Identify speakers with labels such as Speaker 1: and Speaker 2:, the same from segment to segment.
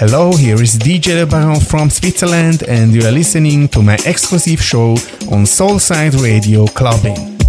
Speaker 1: Hello, here is DJ Le Baron from Switzerland, and you are listening to my exclusive show on Soulside Radio Clubbing.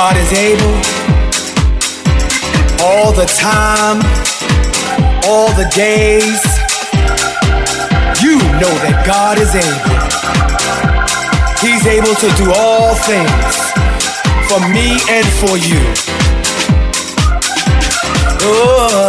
Speaker 1: God is able all the time, all the days. You know that God is able. He's able to do all things for me and for you. Oh.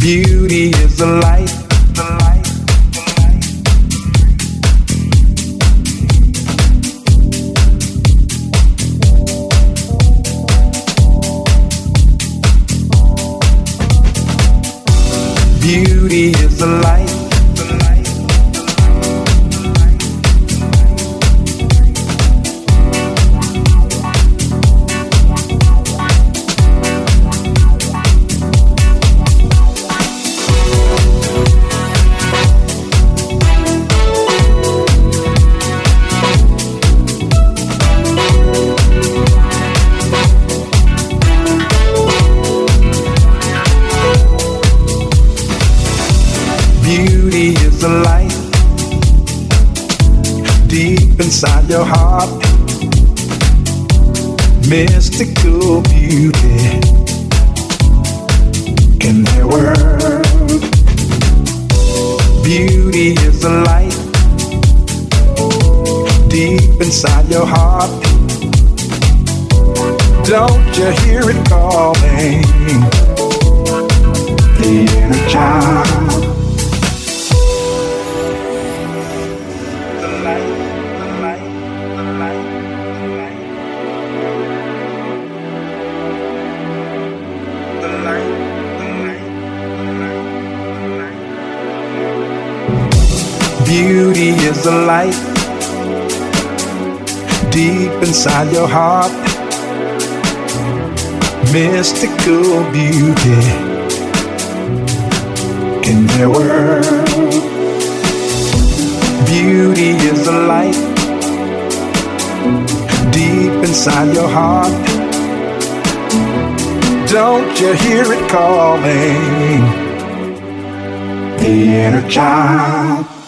Speaker 1: Beauty is the light. beauty is the light deep inside your heart. Don't you hear it calling? The inner child.